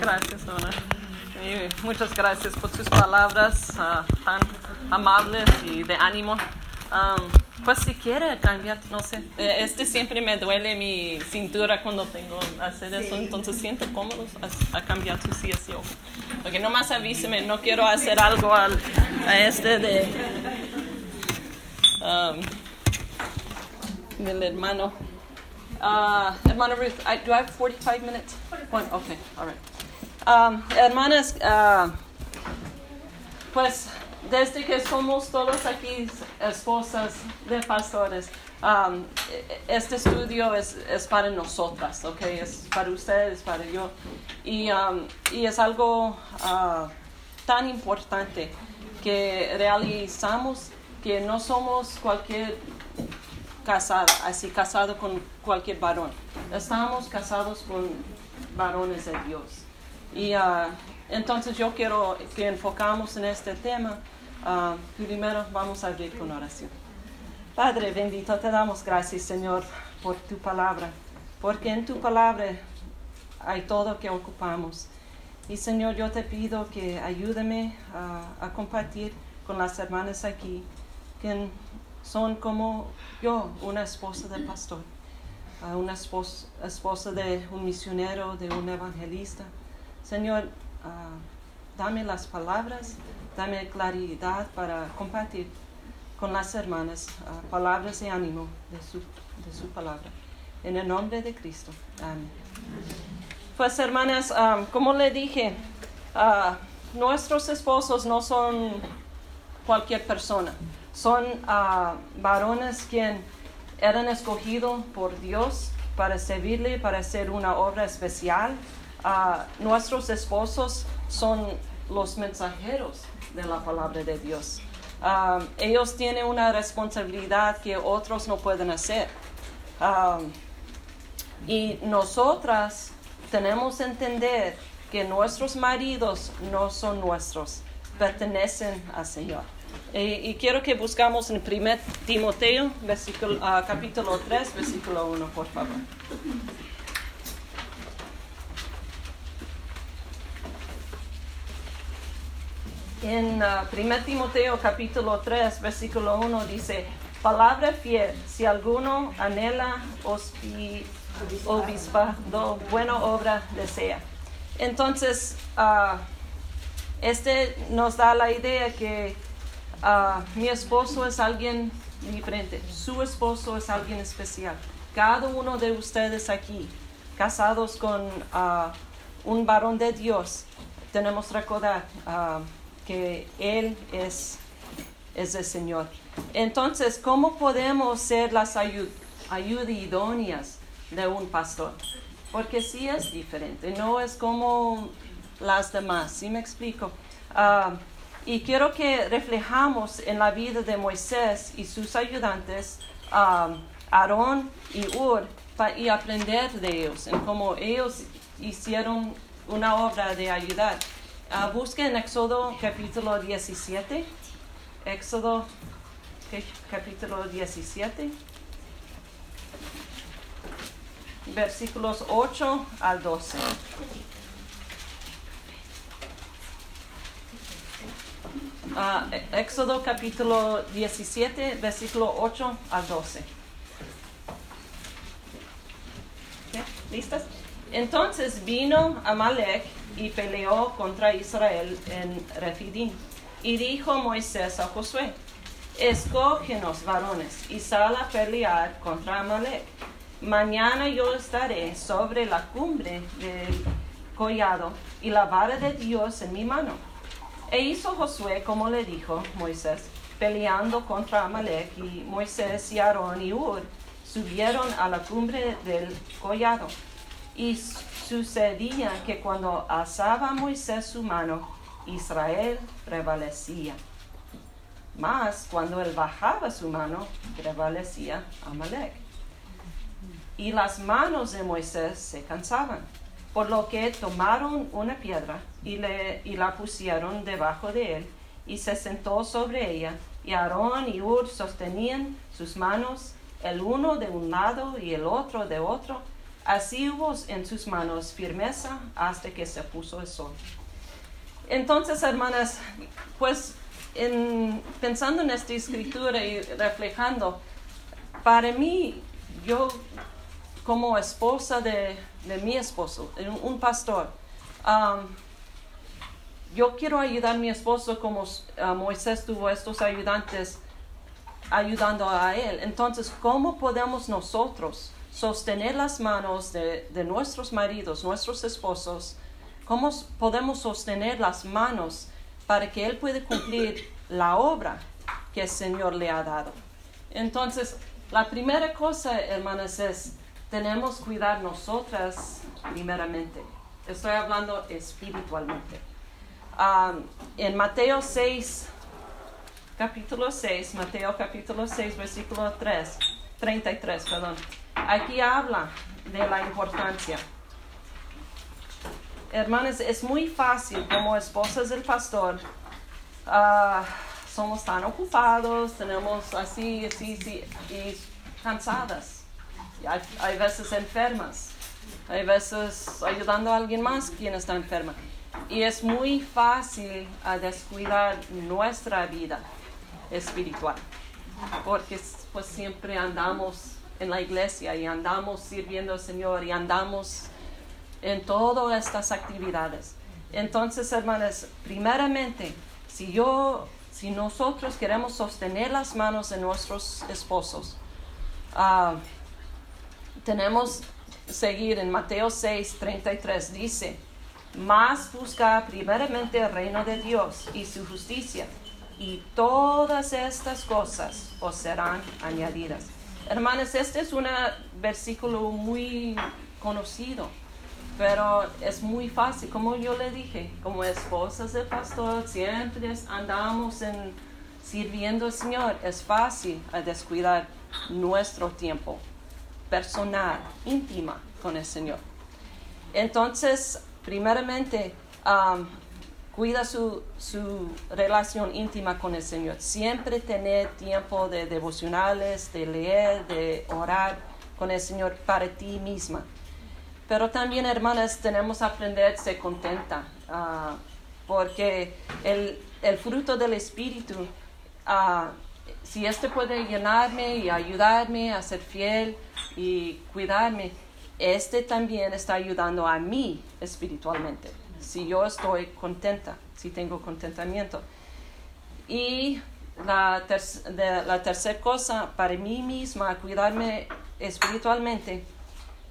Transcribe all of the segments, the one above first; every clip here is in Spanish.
Gracias. Y muchas gracias por sus palabras ah, tan amables y de ánimo. Um, pues si quiere cambiar, no sé. Eh, Este siempre me duele mi cintura cuando tengo que hacer eso, entonces siento cómodo a, a cambiar tu silla. sí, o- Porque nomás avíseme, no quiero hacer algo al, a este de... um, del hermano. Uh, hermano Ruth, I, do I have 45 minutes? One, okay, all right. Um, hermanas, uh, pues desde que somos todos aquí esposas de pastores, um, este estudio es, es para nosotras, ¿ok? Es para ustedes, para yo. Y, um, y es algo uh, tan importante que realizamos que no somos cualquier casada, así casado con cualquier varón. Estamos casados con varones de Dios. Y ah, entonces yo quiero que enfocamos en este tema. Ah, primero vamos a abrir con oración. Padre bendito, te damos gracias, Señor, por tu palabra, porque en tu palabra hay todo que ocupamos. Y Señor, yo te pido que ayúdame a, a compartir con las hermanas aquí, que son como yo, una esposa del pastor, una esposa, esposa de un misionero, de un evangelista. Señor, ah, dame las palabras, dame claridad para compartir con las hermanas ah, palabras de ánimo de su, de su palabra. En el nombre de Cristo. Amén. Pues hermanas, ah, como le dije, nuestros esposos no son cualquier persona. Son ah, varones quien eran escogidos por Dios para servirle, para hacer una obra especial. Ah, nuestros esposos son los mensajeros de la palabra de Dios. Ah, ellos tienen una responsabilidad que otros no pueden hacer. Y nosotras tenemos que entender que nuestros maridos no son nuestros, pertenecen al Señor. Y, y quiero que buscamos en 1 Timoteo, versículo, ah, capítulo 3, versículo 1, por favor. En ah, 1 Timoteo capítulo 3, versículo 1 dice, palabra fiel, si alguno anhela hospi- obispado, buena obra desea. Entonces, ah, este nos da la idea que ah, mi esposo es alguien diferente, su esposo es alguien especial. Cada uno de ustedes aquí, casados con ah, un varón de Dios, tenemos que recordar ah, que Él es, es el Señor. Entonces, ¿cómo podemos ser las ayu- ayudidonias de un pastor? Porque sí es diferente, no es como las demás, ¿sí me explico? Y quiero que reflejamos en la vida de Moisés y sus ayudantes, ah, Aarón y Ur, y aprender de ellos, en cómo ellos hicieron una obra de ayudar. Ah, busquen Éxodo capítulo 17, Éxodo capítulo 17 versículos 8 al 12. E- Éxodo capítulo 17, versículo 8 al 12. ¿Ok? ¿Listas? Entonces vino Amalek y peleó contra Israel en Refidim. Y dijo Moisés a Josué, escógenos varones y sal a pelear contra Amalek. Mañana yo estaré sobre la cumbre del collado y la vara de Dios en mi mano. E hizo Josué como le dijo Moisés, peleando contra Amalek, y Moisés y Aarón y Ur subieron a la cumbre del collado. Y sucedía que cuando alzaba Moisés su mano, Israel prevalecía. Mas cuando él bajaba su mano, prevalecía Amalek. Y las manos de Moisés se cansaban, por lo que tomaron una piedra y, le, y la pusieron debajo de él, y se sentó sobre ella, y Aarón y Ur sostenían sus manos, el uno de un lado y el otro de otro, Así hubo en sus manos firmeza hasta que se puso el sol. Entonces, hermanas, pues en, pensando en esta escritura y reflejando, para mí, yo como esposa de, mi esposo, un pastor, yo quiero ayudar a mi esposo como uh, Moisés tuvo estos ayudantes ayudando a él. Entonces, ¿cómo podemos nosotros sostener las manos de, de nuestros maridos, nuestros esposos? ¿Cómo podemos sostener las manos para que Él pueda cumplir la obra que el Señor le ha dado? Entonces, la primera cosa, hermanas, es tenemos que cuidar nosotras primeramente. Estoy hablando espiritualmente. Um, en Mateo 6, capítulo 6, Mateo capítulo 6, versículo 3, 33, perdón. Aquí habla de la importancia hermanas, es muy fácil como esposas del pastor. Uh, somos tan ocupados, tenemos así, así, así, y cansadas. Hay, veces enfermas, hay veces ayudando a alguien más quien está enferma. Y es muy fácil descuidar nuestra vida espiritual, porque pues siempre andamos en la iglesia y andamos sirviendo al Señor y andamos en todas estas actividades. Entonces, hermanas, primeramente, si yo, si nosotros queremos sostener las manos de nuestros esposos, uh, tenemos seguir en Mateo 6, 33, dice, más busca primeramente el reino de Dios y su justicia, y todas estas cosas os serán añadidas. Hermanas, este es un versículo muy conocido pero es muy fácil, como yo le dije, como esposas del pastor, siempre andamos en sirviendo al Señor. Es fácil descuidar nuestro tiempo personal, íntima con el Señor. Entonces, primeramente, um, cuida su, su, relación íntima con el Señor. Siempre tener tiempo de devocionales, de leer, de orar con el Señor para ti misma. Pero también, hermanas, tenemos que aprender a ser contenta, ah, porque el, el, fruto del Espíritu, uh, si este puede llenarme y ayudarme a ser fiel y cuidarme, este también está ayudando a mí espiritualmente, si yo estoy contenta, si tengo contentamiento. Y la, la tercera cosa, para mí misma, cuidarme espiritualmente,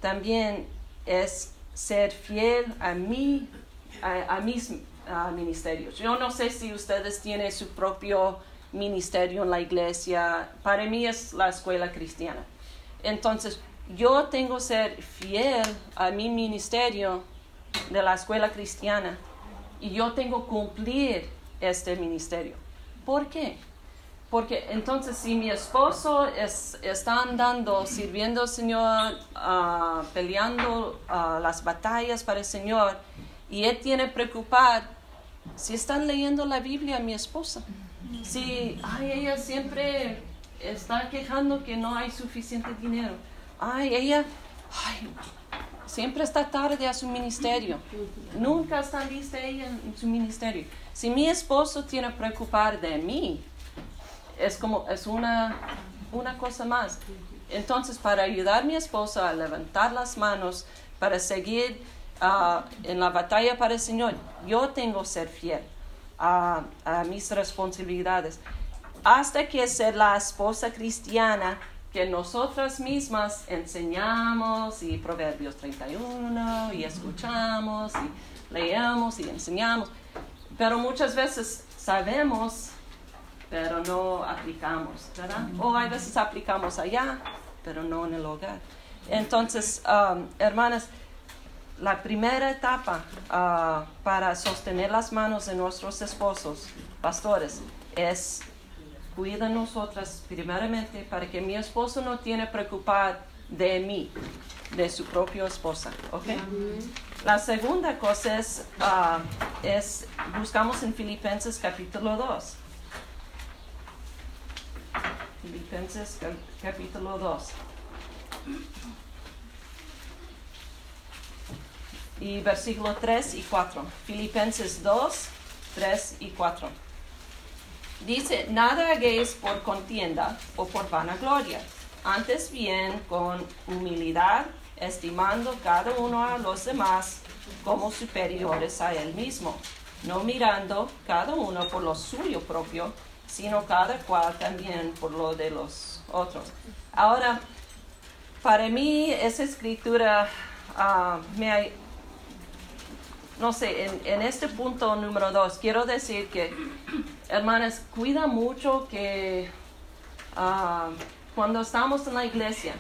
también es ser fiel a mí, a, mis ministerios. Yo no sé si ustedes tienen su propio ministerio en la iglesia. Para mí es la escuela cristiana. Entonces, yo tengo que ser fiel a mi ministerio de la escuela cristiana y yo tengo que cumplir este ministerio. ¿Por qué? Porque entonces si mi esposo está andando, sirviendo al Señor, ah, peleando ah, las batallas para el Señor, y él tiene que preocupar, si están leyendo la Biblia mi esposa, si ay, ella siempre está quejando que no hay suficiente dinero, ay, ella siempre está tarde a su ministerio, nunca está lista ella en su ministerio. Si mi esposo tiene que preocupar de mí, es como, es una, una cosa más. Entonces, para ayudar a mi esposa a levantar las manos, para seguir ah, en la batalla para el Señor, yo tengo que ser fiel a, mis responsabilidades. Hasta que ser la esposa cristiana que nosotras mismas enseñamos y Proverbios 31 y escuchamos y leemos y enseñamos. Pero muchas veces sabemos pero no aplicamos. O hay veces aplicamos allá, pero no en el hogar. Entonces, um, hermanas, la primera etapa uh, para sostener las manos de nuestros esposos, pastores, es cuida nosotras primeramente para que mi esposo no tiene que preocupar de mí, de su propia esposa. La segunda cosa es, uh, es, buscamos en Filipenses capítulo 2. Filipenses capítulo 2. Y versículo 3 y 4. Filipenses 2, 3 y 4. Dice, nada hagáis por contienda o por vanagloria, antes bien con humildad, estimando cada uno a los demás como superiores a él mismo, no mirando cada uno por lo suyo propio, sino cada cual también por lo de los otros. Ahora, para mí esa escritura ah, me no sé, en, este punto número dos, quiero decir que, hermanas, cuida mucho que ah, cuando estamos en la iglesia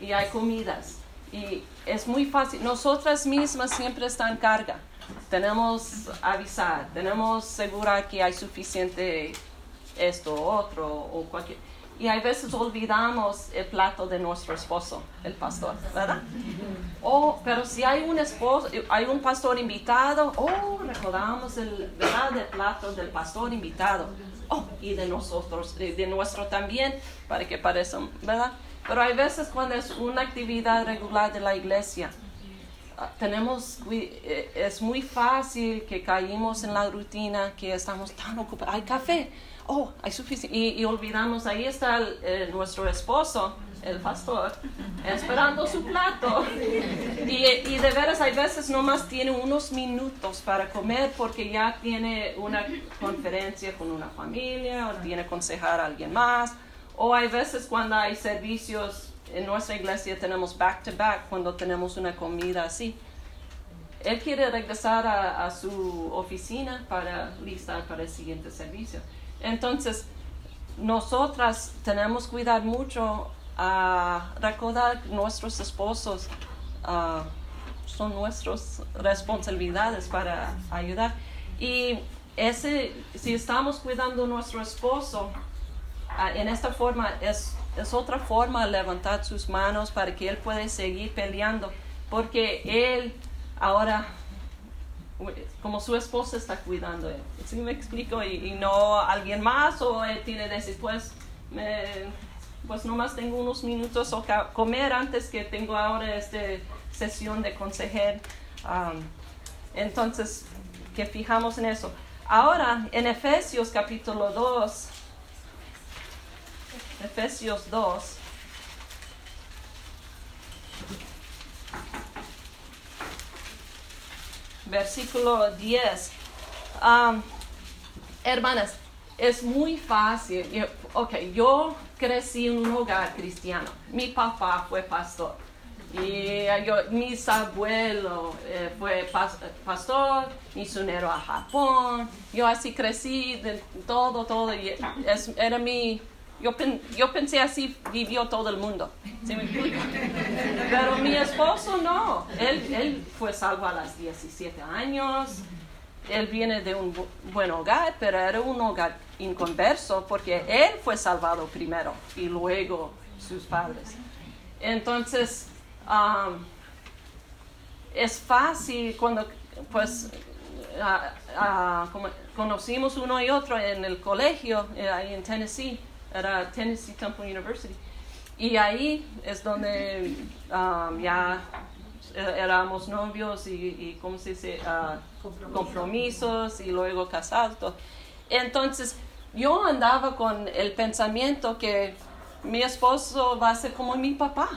y hay comidas, y es muy fácil, nosotras mismas siempre están en carga. Tenemos avisar, tenemos asegurar que hay suficiente esto, otro o cualquier y a veces olvidamos el plato de nuestro esposo, el pastor, ¿verdad? Oh, pero si hay un esposo, hay un pastor invitado, oh, recordamos el, ¿verdad? el plato del pastor invitado. Oh, y de nosotros, de, nuestro también, para que parezca, ¿verdad? Pero hay veces cuando es una actividad regular de la iglesia, ah, tenemos, eh, es muy fácil que caímos en la rutina, que estamos tan ocupados. Hay café, oh, hay suficiente. Y, olvidamos, ahí está eh, nuestro esposo, el pastor, esperando su plato. Y, y, de veras, hay veces nomás tiene unos minutos para comer porque ya tiene una conferencia con una familia o tiene que aconsejar a alguien más. O hay veces cuando hay servicios en nuestra iglesia tenemos back to back cuando tenemos una comida así. Él quiere regresar a, a su oficina para listar para el siguiente servicio. Entonces, nosotras tenemos que cuidar mucho a recordar nuestros esposos son nuestras responsabilidades para ayudar. Y ese, si estamos cuidando a nuestro esposo, en esta forma es, es otra forma de levantar sus manos para que él pueda seguir peleando, porque él ahora como su esposa está cuidando él. ¿Sí me explico? Y, no alguien más o él tiene decir, pues, me, pues nomás tengo unos minutos o comer antes que tengo ahora esta sesión de consejer. entonces, que fijamos en eso. Ahora, en Efesios capítulo 2, Efesios 2, versículo 10. hermanas, es muy fácil. Ok, yo crecí en un hogar cristiano. Mi papá fue pastor. Y yo, mis abuelos eh, fue pastor, misionero a Japón. Yo así crecí de todo, todo. Y era mi yo, yo pensé así vivió todo el mundo. Pero mi esposo no. Él, él fue salvo a los 17 años. Él viene de un buen hogar, pero era un hogar inconverso porque él fue salvado primero y luego sus padres. Entonces, um, es fácil cuando, pues, conocimos uno y otro en el colegio, eh, ahí en Tennessee era Tennessee Temple University. Y ahí es donde um, ya éramos novios y, y ¿cómo se dice? Uh, compromisos. y luego casados. Entonces, yo andaba con el pensamiento que mi esposo va a ser como mi papá,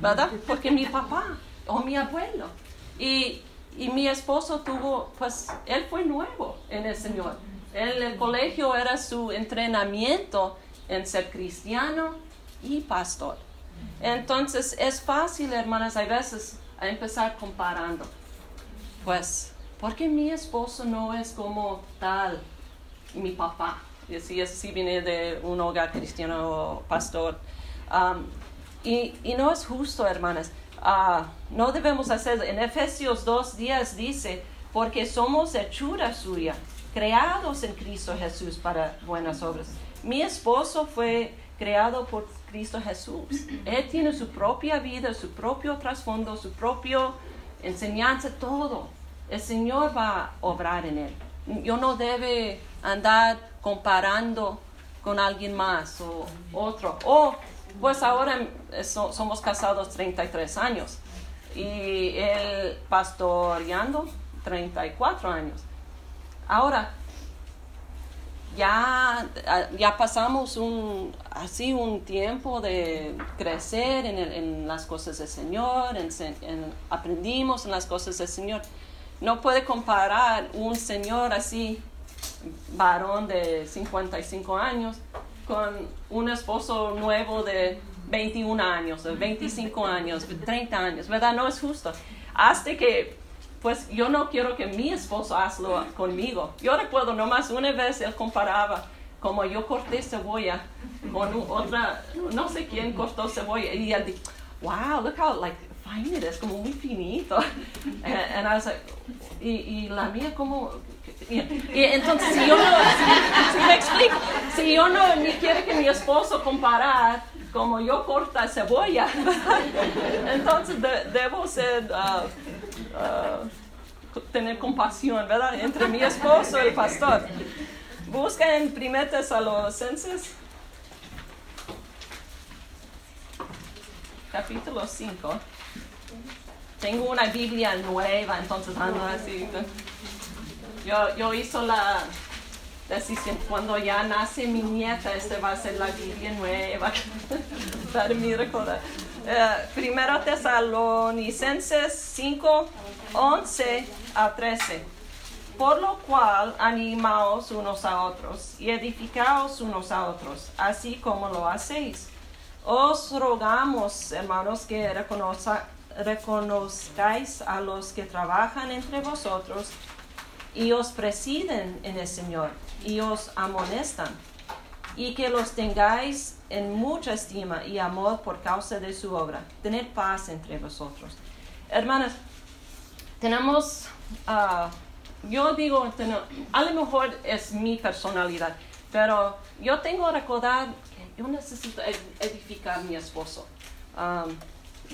¿verdad? Porque mi papá o mi abuelo. Y, y mi esposo tuvo, pues, él fue nuevo en el Señor. En el colegio era su entrenamiento en ser cristiano y pastor. Entonces es fácil, hermanas, a veces a empezar comparando. Pues, porque mi esposo no es como tal mi papá? Si, si viene de un hogar cristiano pastor. Um, y, y, no es justo, hermanas. Uh, no debemos hacer. En Efesios 2 días dice, porque somos hechura suya, creados en Cristo Jesús para buenas obras mi esposo fue creado por Cristo Jesús. Él tiene su propia vida, su propio trasfondo, su propia enseñanza, todo. El Señor va a obrar en él. Yo no debe andar comparando con alguien más o otro. O, pues ahora somos casados 33 años. y él pastoreando 34 años. Ahora, ya, ya pasamos un, así un tiempo de crecer en, en las cosas del Señor, en, aprendimos en las cosas del Señor. No puede comparar un Señor así, varón de 55 años, con un esposo nuevo de 21 años, de 25 años, 30 años, ¿verdad? No es justo. Hasta que pues yo no quiero que mi esposo hazlo conmigo. Yo recuerdo nomás una vez él comparaba como yo corté cebolla con otra, no sé quién cortó cebolla y él dijo, wow, look how like fine it is, como muy finito. And, I was like, y, la mía como y, entonces si yo no, si, me explico, si yo no ni quiere que mi esposo comparar como yo corta cebolla, entonces debo ser uh, Uh, tener compasión, ¿verdad? Entre mi esposo y el pastor. Busca en Primer Tesalonicenses, capítulo 5. Tengo una Biblia nueva, entonces ando así. Yo, yo hice la decisión, cuando ya nace mi nieta, esta va a ser la Biblia nueva para mi recordar. Eh, primero Tesalonicenses 5, 11 a 13. Por lo cual animaos unos a otros y edificaos unos a otros, así como lo hacéis. Os rogamos, hermanos, que reconozcáis a los que trabajan entre vosotros y os presiden en el Señor y os amonestan y que los tengáis en mucha estima y amor por causa de su obra. Tener paz entre vosotros. Hermanas, tenemos, ah, yo digo, a lo mejor es mi personalidad, pero yo tengo que recordar que yo necesito edificar a mi esposo.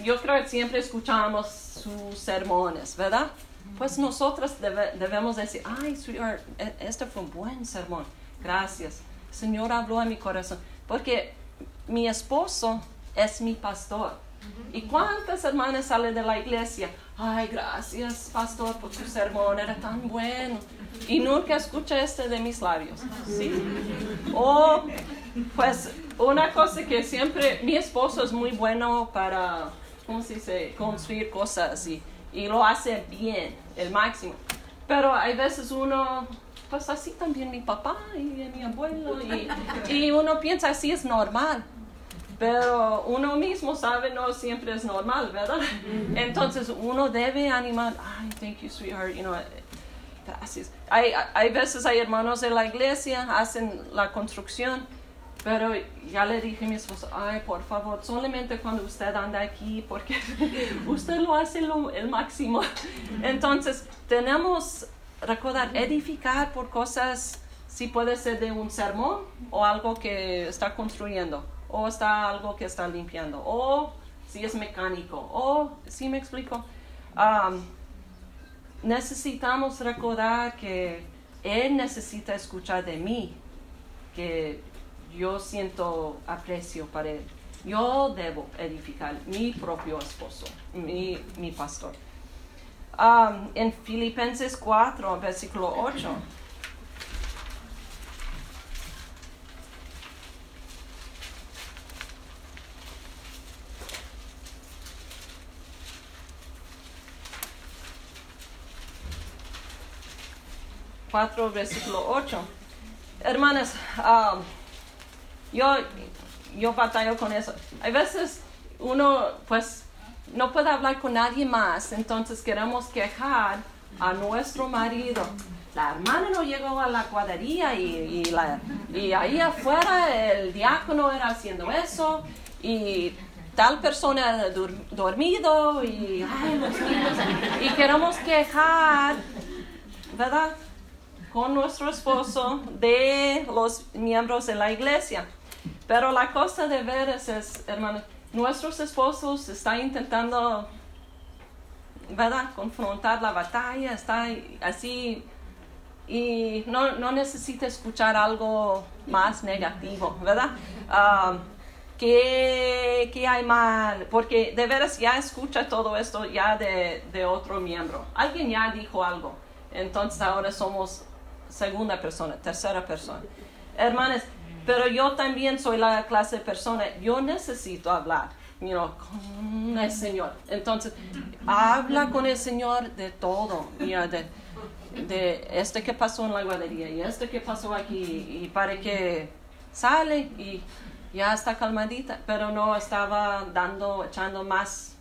yo creo que siempre escuchamos sus sermones, ¿verdad? Pues nosotros debemos decir, ay, sweetheart, e-, este fue un buen sermón. Gracias. Señor habló a mi corazón. Porque mi esposo es mi pastor. ¿Y cuántas hermanas salen de la iglesia? Ay, gracias, pastor, por tu sermón, era tan bueno. Y nunca escucha este de mis labios. ¿sí? O, pues, una cosa que siempre, mi esposo es muy bueno para, ¿cómo se dice?, construir cosas y, y lo hace bien, el máximo. Pero hay veces uno pues así también mi papá y mi abuelo y, y uno piensa así es normal. Pero uno mismo sabe no siempre es normal, ¿verdad? Entonces uno debe animar, ay, thank you, sweetheart, you know, gracias. Hay, hay veces hay hermanos de la iglesia, hacen la construcción, pero ya le dije a mi esposo, ay, por favor, solamente cuando usted anda aquí, porque usted lo hace lo, el máximo. Entonces, tenemos recordar, edificar por cosas, si puede ser de un sermón o algo que está construyendo, o está algo que está limpiando, o si es mecánico, o si me explico. necesitamos recordar que Él necesita escuchar de mí, que yo siento aprecio para Él. Yo debo edificar mi propio esposo, mi, pastor. Um, en Filipenses 4, versículo 8. Cuatro, versículo 8. Hermanas, um, yo, yo batallo con eso. Hay veces uno, pues, no puede hablar con nadie más, entonces queremos quejar a nuestro marido. La hermana no llegó a la cuadrilla y, y, ahí afuera el diácono era haciendo eso y tal persona dormido y, y queremos quejar, ¿verdad? Con nuestro esposo de los miembros de la iglesia. Pero la cosa de ver es, es hermano, nuestros esposos están intentando, ¿verdad?, confrontar la batalla, está así y no, no necesita escuchar algo más negativo, ¿verdad? Ah, ¿Qué, ¿Qué, hay mal? Porque de veras ya escucha todo esto ya de, de, otro miembro. Alguien ya dijo algo. Entonces ahora somos segunda persona, tercera persona. Hermanas, pero yo también soy la clase de persona. Yo necesito hablar you know, con el Señor. Entonces, habla con el Señor de todo. Mira, de, de este que pasó en la guardería y este que pasó aquí. Y para que sale y ya está calmadita, pero no estaba dando, echando más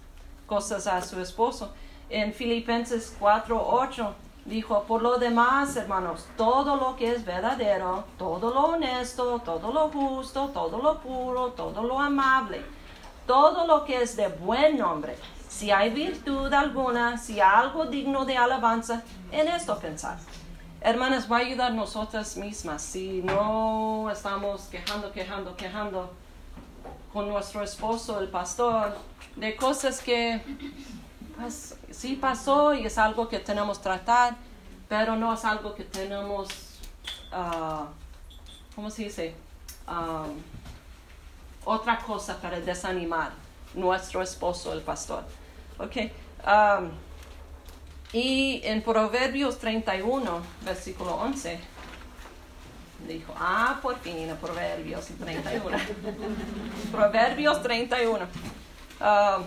cosas a su esposo. En Filipenses 4:8 dijo, por lo demás, hermanos, todo lo que es verdadero, todo lo honesto, todo lo justo, todo lo puro, todo lo amable, todo lo que es de buen nombre, si hay virtud alguna, si algo digno de alabanza, en esto pensar. Hermanas, va a ayudar nosotras mismas si no estamos quejando, quejando, quejando con nuestro esposo, el pastor, de cosas que sí pasó y es algo que tenemos que tratar, pero no es algo que tenemos, uh, ¿cómo se dice? Um, otra cosa para desanimar nuestro esposo, el pastor. ¿Ok? Um, y en Proverbios 31, versículo 11, dijo, ah, por fin, Proverbios 31. Proverbios 31. Um,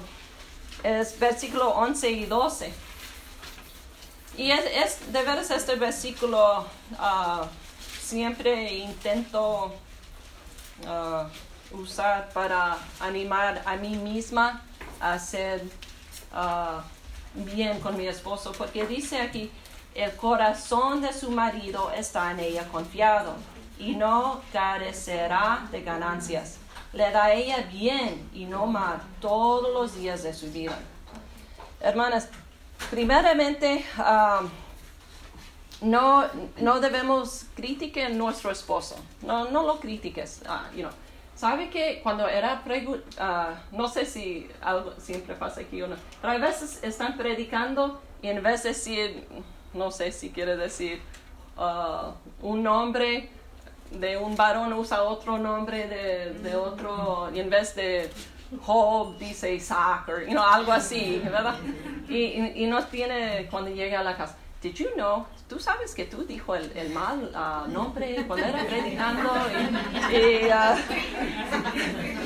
es versículo 11 y 12. Y es, de veras este versículo uh, siempre intento uh, usar para animar a mí misma a hacer uh, bien con mi esposo, porque dice aquí, el corazón de su marido está en ella confiado y no carecerá de ganancias. Le da a ella bien y no mal todos los días de su vida. Hermanas, primeramente, um, no, no debemos criticar a nuestro esposo. No, no lo critiques. Uh. ¿Sabe que cuando era uh, no sé si algo siempre pasa aquí o no, pero a veces están predicando y en vez de decir, no sé si quiere decir un nombre de un varón usa otro nombre de, de otro y en vez de Job dice Isaac o you algo así, ¿verdad? Y, y, y no tiene cuando llega a la casa. Did you know? Tú sabes que tú dijo el, el mal uh, nombre cuando era predicando y, uh,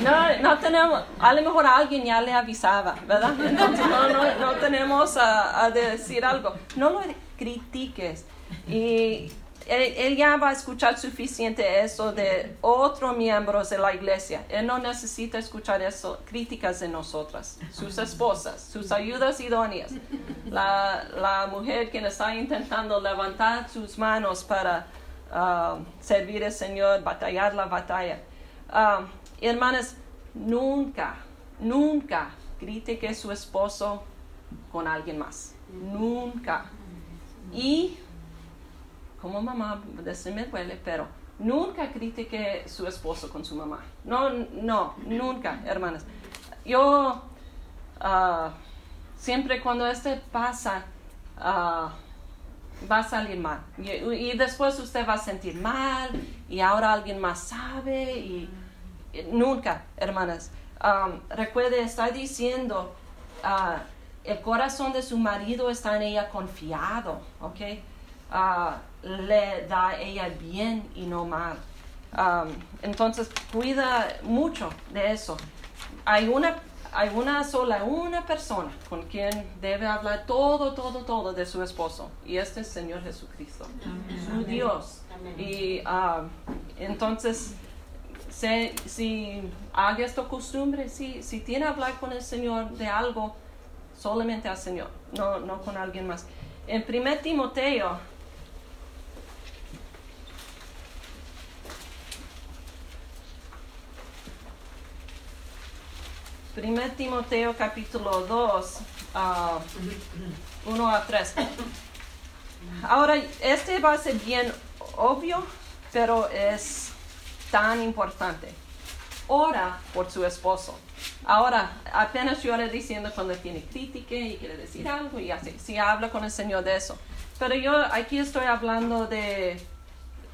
no, no tenemos, a lo mejor alguien ya le avisaba, ¿verdad? Entonces no, no, no tenemos a, a decir algo. No lo critiques. Y él, ya va a escuchar suficiente eso de otros miembros de la iglesia. Él no necesita escuchar eso, críticas de nosotras, sus esposas, sus ayudas idóneas. La, la mujer quien está intentando levantar sus manos para uh, servir al Señor, batallar la batalla. Uh, hermanas, nunca, nunca critique a su esposo con alguien más. Nunca. Y como mamá, se me duele, pero nunca critique su esposo con su mamá. No, no, nunca, hermanas. Yo ah, siempre cuando este pasa, uh, va a salir mal. Y, después usted va a sentir mal y ahora alguien más sabe y, nunca, hermanas. Um, recuerde, está diciendo, el corazón de su marido está en ella confiado, ¿ok? Le da ella bien y no mal. Um, entonces cuida mucho de eso. Hay una, hay una sola, una persona con quien debe hablar todo, todo, todo de su esposo. Y este es el Señor Jesucristo, su Dios. Y entonces, si haga esta costumbre, si, si tiene que hablar con el Señor de algo, solamente al Señor, no, no con alguien más. En 1 Timoteo 1 Timoteo capítulo 2, 1 a 3. Ahora, este va a ser bien obvio, pero es tan importante. Ora por su esposo. Ahora, apenas le diciendo cuando tiene crítica y quiere decir algo y así, si habla con el Señor de eso. Pero yo aquí estoy hablando de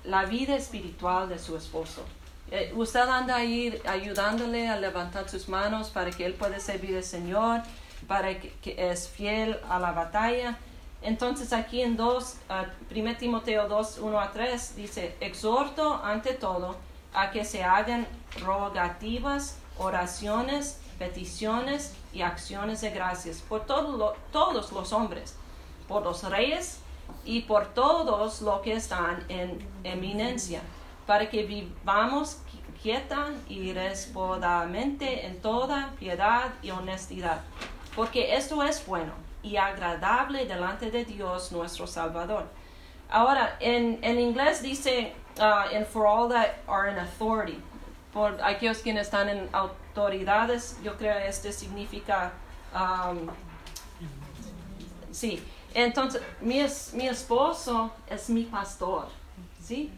la vida espiritual de su esposo. Eh, usted anda ahí ayudándole a levantar sus manos para que él pueda servir al Señor, para que, es fiel a la batalla. Entonces aquí en 2, 1 Timoteo 2, 1 a 3 dice, exhorto ante todo a que se hagan rogativas, oraciones, peticiones y acciones de gracias por todo todos los hombres, por los reyes y por todos los que están en eminencia, para que vivamos quieta y respodamente en toda piedad y honestidad, porque esto es bueno y agradable delante de Dios nuestro Salvador. Ahora, en, en inglés dice, uh, and for all that are in authority, por aquellos quienes están en autoridades, yo creo que este significa, um, sí, entonces mi, mi esposo es mi pastor, ¿sí?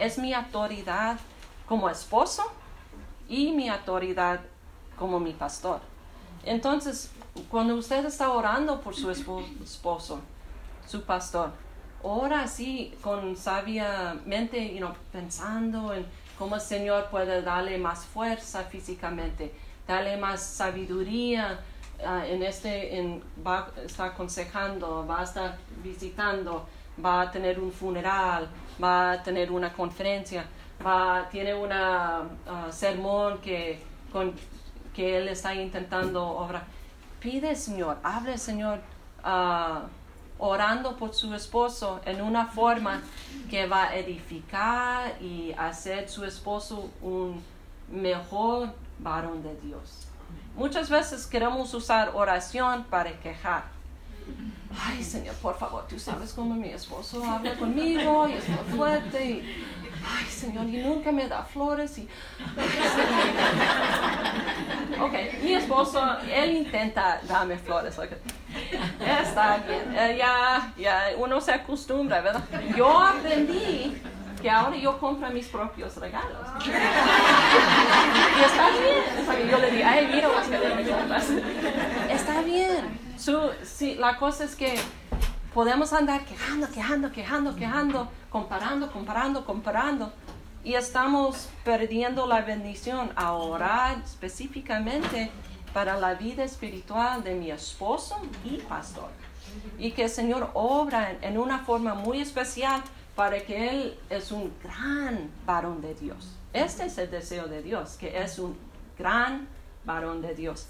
Es mi autoridad como esposo y mi autoridad como mi pastor. Entonces, cuando usted está orando por su esposo, su pastor, ora así con sabiamente, you pensando en cómo el Señor puede darle más fuerza físicamente, darle más sabiduría ah, en este, en, va a estar aconsejando, va a estar visitando, va a tener un funeral, va a tener una conferencia, va, tiene un ah, sermón que, que él está intentando obrar pide Señor, hable Señor ah, orando por su esposo en una forma que va a edificar y hacer su esposo un mejor varón de Dios. Muchas veces queremos usar oración para quejar. Ay, Señor, por favor, tú sabes cómo mi esposo habla conmigo y es muy fuerte y ay Señor, y nunca me da flores y... ok, mi esposo, él intenta darme flores. Está bien, eh, ya, ya uno se acostumbra, ¿verdad? Yo aprendí que ahora yo compro mis propios regalos. y está bien. Yo le digo, ay, mira que me compras. Está bien. Sí, la cosa es que podemos andar quejando, quejando, quejando, quejando, comparando, comparando, comparando. Y estamos perdiendo la bendición a orar específicamente para la vida espiritual de mi esposo y pastor. Y que el Señor obra en, una forma muy especial para que Él es un gran varón de Dios. Este es el deseo de Dios, que es un gran varón de Dios.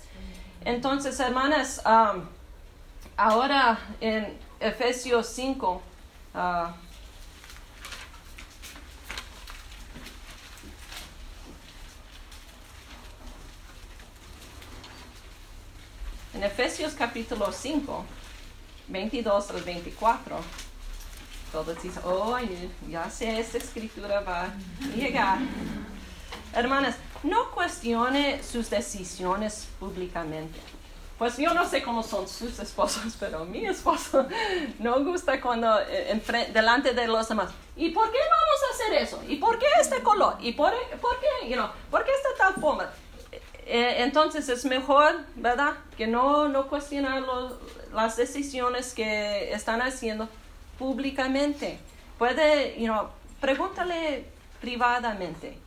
Entonces, hermanas, ahora en Efesios 5. Ah, en Efesios capítulo 5, 22 al 24, todos dicen, oh, ya sé, esta escritura va a llegar. Hermanas, no cuestione sus decisiones públicamente pues yo no sé cómo son sus esposos, pero mi esposo no gusta cuando eh, delante de los demás. ¿Y por qué vamos a hacer eso? ¿Y por qué este color? ¿Y por, por qué, you know, por qué esta tal forma? Eh, entonces es mejor, ¿verdad? Que no, no cuestionar las decisiones que están haciendo públicamente. Puede, you know, pregúntale privadamente.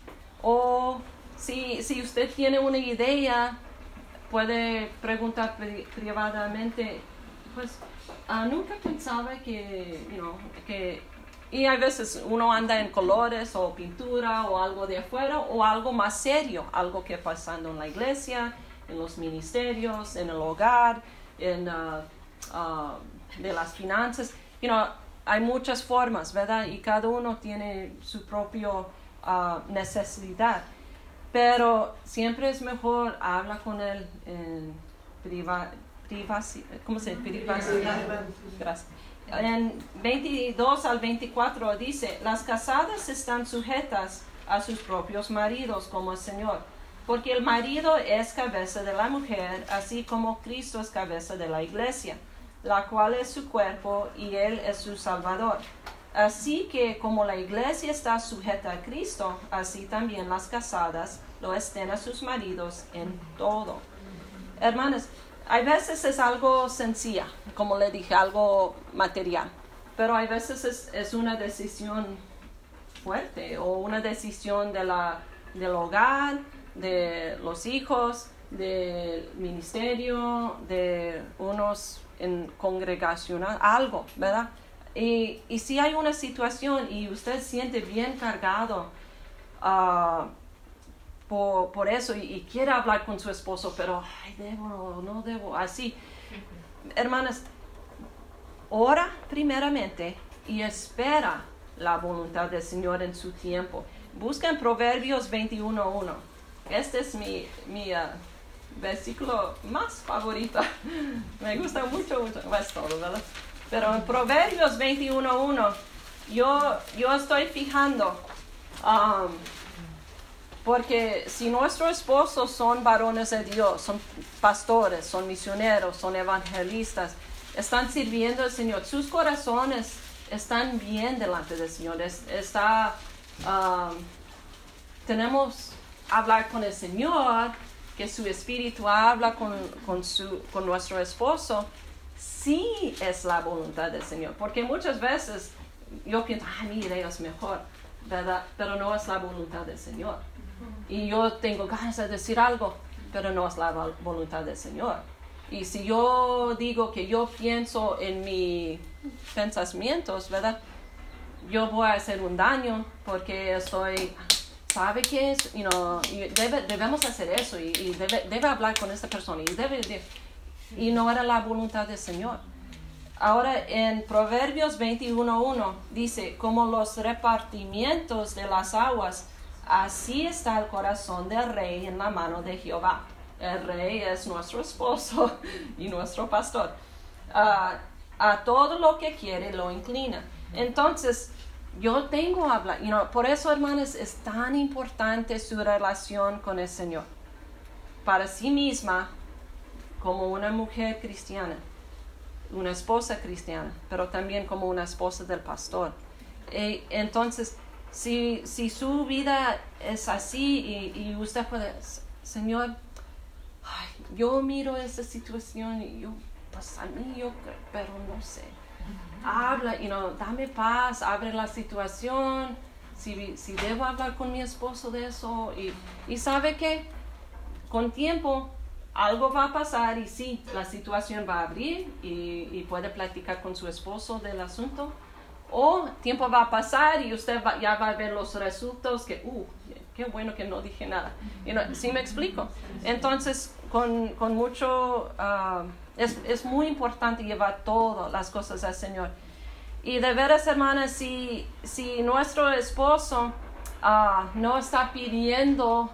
O si, si usted tiene una idea puede preguntar privadamente, pues ah, nunca pensaba que, you que, y a veces uno anda en colores o pintura o algo de afuera o algo más serio, algo que pasando en la iglesia, en los ministerios, en el hogar, en uh, de las finanzas, you know, hay muchas formas, ¿verdad? Y cada uno tiene su propia necesidad. Pero siempre es mejor habla con él en privacidad. ¿Cómo se dice? Privacidad. Gracias. En 22 al 24 dice, las casadas están sujetas a sus propios maridos como el Señor, porque el marido es cabeza de la mujer, así como Cristo es cabeza de la iglesia, la cual es su cuerpo y él es su salvador. Así que como la iglesia está sujeta a Cristo, así también las casadas lo estén a sus maridos en todo. Hermanas, hay veces es algo sencilla, como le dije, algo material, pero hay veces es, una decisión fuerte o una decisión de la del hogar, de los hijos, del ministerio, de unos en congregación, algo, ¿verdad? Y, y si hay una situación y usted siente bien cargado ah, por, por, eso y, quiere hablar con su esposo, pero, ay, debo, no debo, así. Hermanas, ora primeramente y espera la voluntad del Señor en su tiempo. Busca Proverbios 21.1. Este es mi, mi uh, versículo más favorito. Me gusta mucho, mucho. Es todo, ¿verdad? Pero en Proverbios 21.1 yo, yo estoy fijando, um, porque si nuestros esposos son varones de Dios, son pastores, son misioneros, son evangelistas, están sirviendo al Señor, sus corazones están bien delante del Señor. está, um, tenemos hablar con el Señor, que su espíritu habla con, con, su, con nuestro esposo, sí es la voluntad del Señor. Porque muchas veces yo pienso, ay, mi idea mejor, ¿verdad? Pero no es la voluntad del Señor. Y yo tengo ganas de decir algo, pero no es la voluntad del Señor. Y si yo digo que yo pienso en mis pensamientos, ¿verdad? Yo voy a hacer un daño porque estoy, ¿sabe qué es? You know, debemos hacer eso y, debe, debe, hablar con esta persona y, debe, y no era la voluntad del Señor. Ahora en Proverbios 21.1 dice, como los repartimientos de las aguas, así está el corazón del rey en la mano de Jehová. El rey es nuestro esposo y nuestro pastor. Ah, a todo lo que quiere lo inclina. Entonces, yo tengo hablar, you know, por eso, hermanos, es tan importante su relación con el Señor. Para sí misma, como una mujer cristiana, una esposa cristiana, pero también como una esposa del pastor. E, entonces, si, si, su vida es así y, y usted puede, Señor, yo miro esta situación y yo, pues a mí yo, pero no sé. Habla, you know, dame paz, abre la situación, si, si debo hablar con mi esposo de eso. Y, y sabe que con tiempo algo va a pasar y sí, la situación va a abrir y, y puede platicar con su esposo del asunto. O tiempo va a pasar y usted ya va a ver los resultados que, uh, qué bueno que no dije nada. ¿Sí me explico? Entonces, con, con mucho, uh, es, es, muy importante llevar todas las cosas al Señor. Y de veras, hermanas, si, si nuestro esposo uh, no está pidiendo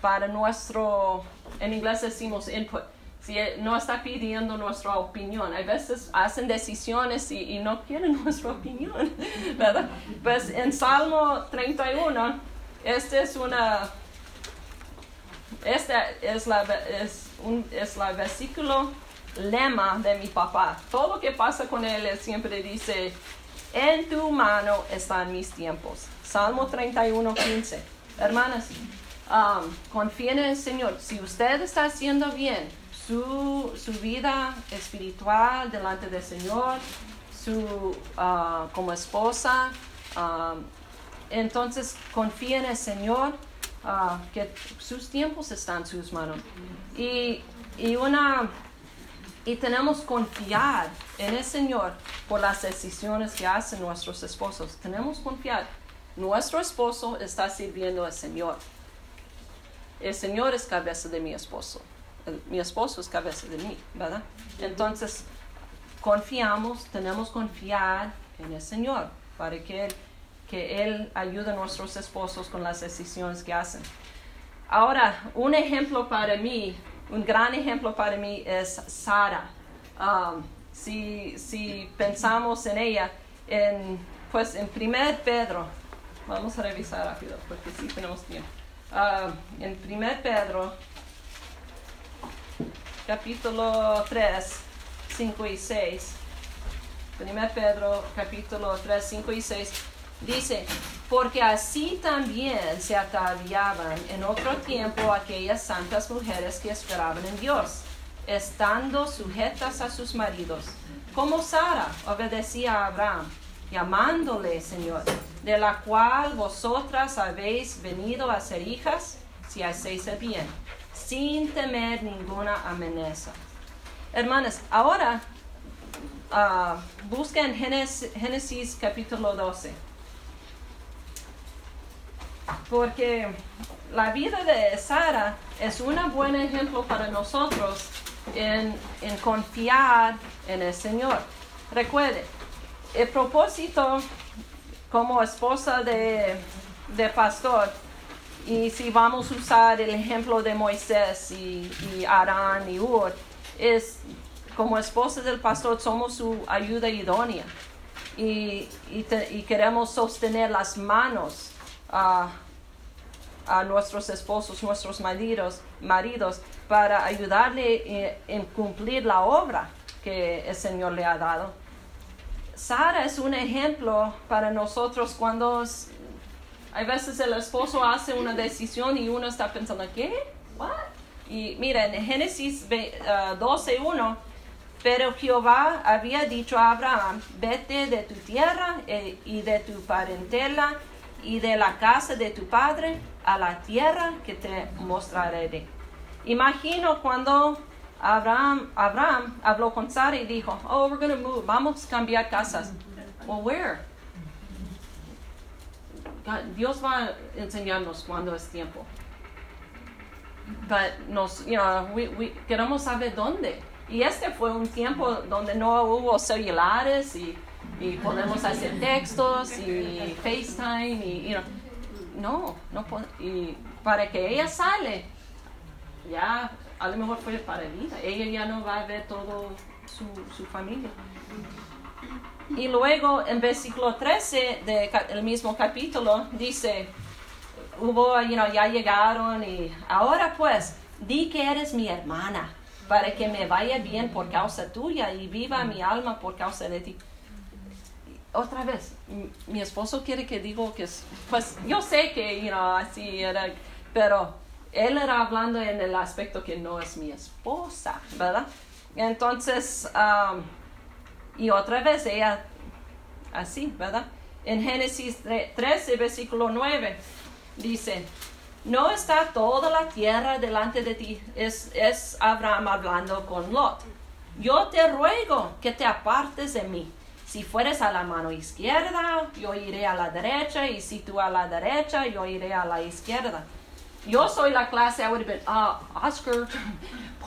para nuestro, en inglés decimos input, si no está pidiendo nuestra opinión. A veces hacen decisiones y, y, no quieren nuestra opinión, ¿verdad? Pues en Salmo 31, este es una, este es la, es un, es la versículo lema de mi papá. Todo lo que pasa con él, él siempre dice, en tu mano están mis tiempos. Salmo 31, 15. Hermanas, um, confíen en el Señor. Si usted está haciendo bien su, su vida espiritual delante del Señor, su, uh, como esposa, entonces confía en el Señor, uh, que sus tiempos están en sus manos. Y, y, una, y tenemos confiar en el Señor por las decisiones que hacen nuestros esposos. Tenemos confiar. Nuestro esposo está sirviendo al Señor. El Señor es cabeza de mi esposo. mi esposo es cabeza de mí, ¿verdad? Entonces, confiamos, tenemos confiar en el Señor para que Él que Él ayuda a nuestros esposos con las decisiones que hacen. Ahora, un ejemplo para mí, un gran ejemplo para mí es Sara. Um, si, si, pensamos en ella, en, pues en 1 Pedro, vamos a revisar rápido porque sí tenemos tiempo. Uh, en 1 Pedro, capítulo 3, 5 y 6. 1 Pedro, capítulo 3, 5 y 6 Dice, porque así también se ataviaban en otro tiempo aquellas santas mujeres que esperaban en Dios, estando sujetas a sus maridos, como Sara obedecía a Abraham, llamándole Señor, de la cual vosotras habéis venido a ser hijas, si hacéis el bien, sin temer ninguna amenaza. Hermanas, ahora uh, busquen Génesis, Génesis capítulo 12. Porque la vida de Sara es un buen ejemplo para nosotros en, en confiar en el Señor. Recuerde, el propósito como esposa de, de, pastor, y si vamos a usar el ejemplo de Moisés y, y Arán y Ur, es como esposa del pastor somos su ayuda idónea y, y, queremos sostener las manos a, a, nuestros esposos, nuestros maridos, maridos para ayudarle en cumplir la obra que el Señor le ha dado. Sara es un ejemplo para nosotros cuando hay veces el esposo hace una decisión y uno está pensando, ¿qué? ¿What? Y mira, en Génesis 12.1, uh, pero Jehová había dicho a Abraham, vete de tu tierra eh, y de tu parentela y de la casa de tu padre a la tierra que te mostraré. Imagino cuando Abraham, Abraham habló con Sara y dijo, oh, we're going to move, vamos a cambiar casas. Well, where? Dios va a enseñarnos cuando es tiempo. But nos, you know, we, we, queremos saber dónde. Y este fue un tiempo donde no hubo celulares y, y podemos hacer textos y FaceTime y, you know, no, no y para que ella sale, ya a lo mejor fue para vida. Ella ya no va a ver todo su, su familia. Y luego en versículo 13 del mismo capítulo dice, hubo, you know, ya llegaron y ahora pues, di que eres mi hermana para que me vaya bien por causa tuya y viva mi alma por causa de ti. Otra vez, mi esposo quiere que digo que, pues yo sé que, you know, así era, pero él era hablando en el aspecto que no es mi esposa, ¿verdad? Entonces, um, y otra vez ella, así, ¿verdad? En Génesis 13, versículo 9, dice, no está toda la tierra delante de ti. Es, es Abraham hablando con Lot. Yo te ruego que te apartes de mí. Si fueres a la mano izquierda, yo iré a la derecha, y si tú a la derecha, yo iré a la izquierda. Yo soy la clase, I would have been, ah, Oscar,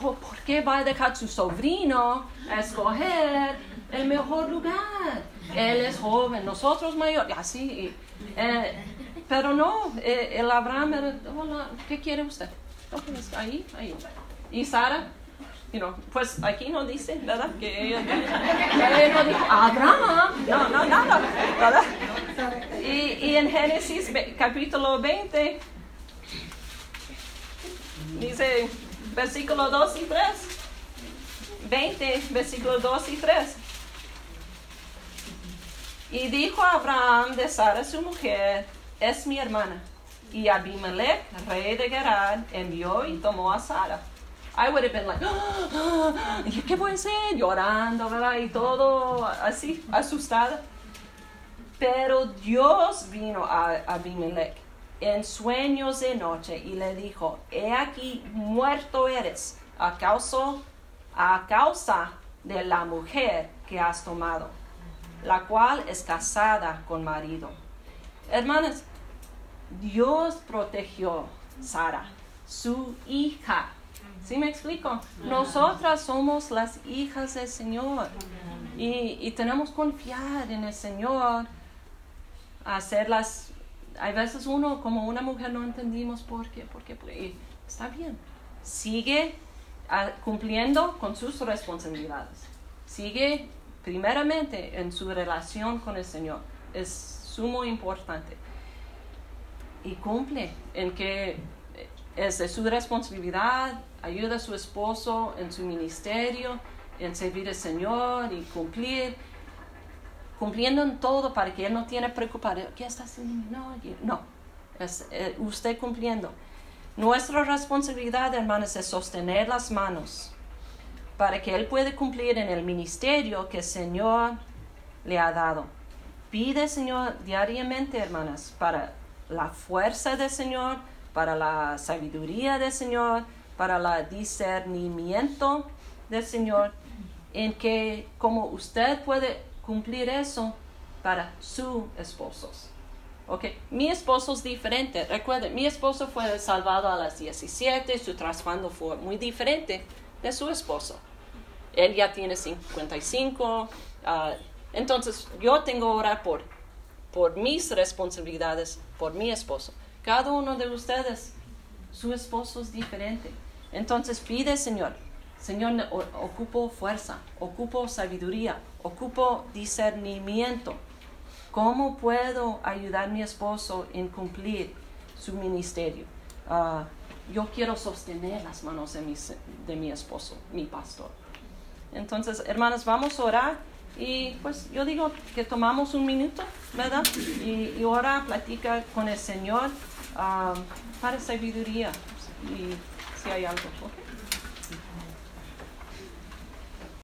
¿por, qué va a dejar su sobrino a escoger el mejor lugar? Él es joven, nosotros mayores, así. Eh, pero no, eh, el Abraham era, hola, ¿qué quiere usted? ahí, ahí. Y Sara, you know, pues aquí no dice, ¿verdad? Que ella, no dijo, Abraham, no, no, nada, ¿verdad? Y, y en Génesis capítulo 20, dice versículo 2 y 3. 20, versículo 2 y 3. Y dijo Abraham de Sara su mujer, es mi hermana. Y Abimelech, rey de Gerar, envió y tomó a Sara. I would have been like, ah, ¿qué voy a hacer? Llorando, ¿verdad? Y todo así, asustada. Pero Dios vino a Abimelech en sueños de noche y le dijo, he aquí muerto eres a causa, a causa de la mujer que has tomado, la cual es casada con marido. Hermanas, Dios protegió a Sara, su hija. ¿Sí me explico? Nosotras somos las hijas del Señor y, y tenemos que confiar en el Señor, hacerlas. Hay veces uno, como una mujer, no entendimos por qué, por está bien. Sigue ah, cumpliendo con sus responsabilidades. Sigue primeramente en su relación con el Señor. Es sumo importante y cumple en que es su responsabilidad, ayuda a su esposo en su ministerio, en servir al Señor y cumplir, cumpliendo en todo para que él no tiene preocupado, ¿qué está haciendo? No, no, es eh, usted cumpliendo. Nuestra responsabilidad, hermanos, es sostener las manos para que él pueda cumplir en el ministerio que el Señor le ha dado. pide, Señor, diariamente, hermanas, para la fuerza del Señor, para la sabiduría del Señor, para el discernimiento del Señor, en que como usted puede cumplir eso para sus esposos. Okay. Mi esposo es diferente. Recuerden, mi esposo fue salvado a las 17, su trasfondo fue muy diferente de su esposo. Él ya tiene 55. Ah, entonces, yo tengo orar por, por mis responsabilidades, por mi esposo. Cada uno de ustedes, su esposo es diferente. Entonces, pide, Señor, Señor, ocupo fuerza, ocupo sabiduría, ocupo discernimiento. ¿Cómo puedo ayudar a mi esposo en cumplir su ministerio? Ah, yo quiero sostener las manos de mi, de mi esposo, mi pastor. Entonces, hermanas, vamos a orar y pues yo digo que tomamos un minuto, ¿verdad? Y, y ora, platica con el Señor ah, para sabiduría y si hay algo. ¿okay?